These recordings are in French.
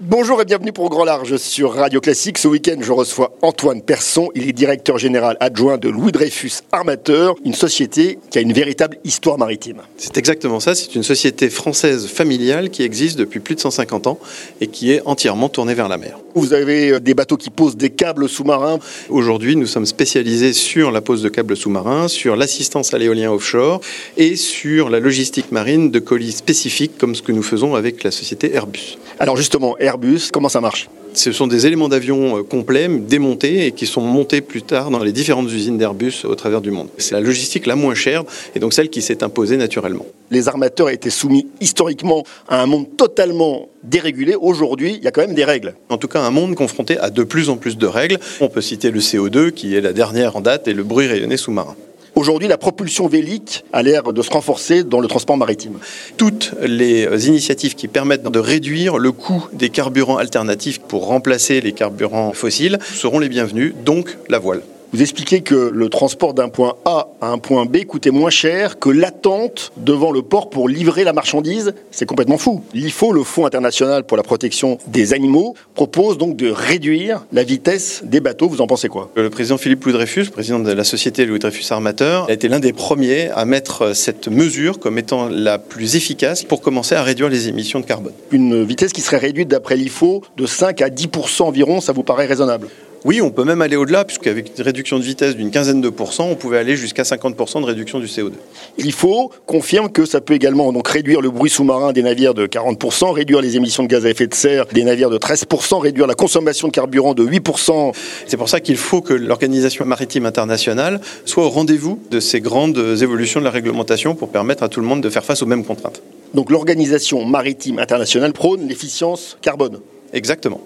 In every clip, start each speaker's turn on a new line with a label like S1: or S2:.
S1: Bonjour et bienvenue pour Grand Large sur Radio Classique. Ce week-end, je reçois Antoine Persson. Il est directeur général adjoint de Louis Dreyfus Armateur, une société qui a une véritable histoire maritime.
S2: C'est exactement ça. C'est une société française familiale qui existe depuis plus de 150 ans et qui est entièrement tournée vers la mer.
S1: Vous avez euh, des bateaux qui posent des câbles sous-marins.
S2: Aujourd'hui, nous sommes spécialisés sur la pose de câbles sous-marins, sur l'assistance à l'éolien offshore et sur la logistique marine de colis spécifiques comme ce que nous faisons avec la société Airbus.
S1: Alors justement, Airbus, comment ça marche?
S2: Ce sont des éléments d'avion euh, complets, démontés et qui sont montés plus tard dans les différentes usines d'Airbus au travers du monde. C'est la logistique la moins chère et donc celle qui s'est imposée naturellement.
S1: Les armateurs étaient soumis historiquement à un monde totalement dérégulé. Aujourd'hui, il y a quand même des règles.
S2: En tout cas, un monde confronté à de plus en plus de règles. On peut citer le CO2 qui est la dernière en date et le bruit rayonné sous-marin.
S1: Aujourd'hui, la propulsion vélique a l'air de se renforcer dans le transport maritime.
S2: Toutes les initiatives qui permettent de réduire le coût des carburants alternatifs pour remplacer les carburants fossiles seront les bienvenues, donc la voile.
S1: Vous expliquez que le transport d'un point A à un point B coûtait moins cher que l'attente devant le port pour livrer la marchandise. C'est complètement fou. L'IFO, le Fonds international pour la protection des animaux, propose donc de réduire la vitesse des bateaux. Vous en pensez quoi?
S2: Le président Philippe Louis Dreyfus, président de la société Louis Dreyfus Armateur, a été l'un des premiers à mettre cette mesure comme étant la plus efficace pour commencer à réduire les émissions de carbone.
S1: Une vitesse qui serait réduite d'après l'IFO de 5 à 10% environ, ça vous paraît raisonnable?
S2: Oui, on peut même aller au-delà, puisqu'avec une réduction de vitesse d'une quinzaine de pourcents, on pouvait aller jusqu'à 50% de réduction du CO2.
S1: Il faut confirme que ça peut également donc réduire le bruit sous-marin des navires de 40%, réduire les émissions de gaz à effet de serre des navires de 13%, réduire la consommation de carburant de 8%.
S2: C'est pour ça qu'il faut que l'Organisation maritime internationale soit au rendez-vous de ces grandes évolutions de la réglementation pour permettre à tout le monde de faire face aux mêmes contraintes.
S1: Donc l'Organisation maritime internationale prône l'efficience carbone.
S2: Exactement.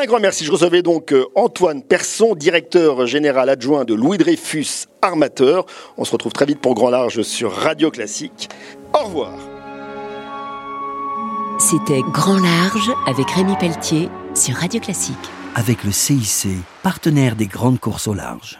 S1: Un grand merci. Je recevais donc euh, Antoine Persson, directeur général adjoint de Louis Dreyfus Armateur. On se retrouve très vite pour Grand Large sur Radio Classique. Au revoir.
S3: C'était Grand Large avec Rémi Pelletier sur Radio Classique.
S4: Avec le CIC, partenaire des grandes courses au large.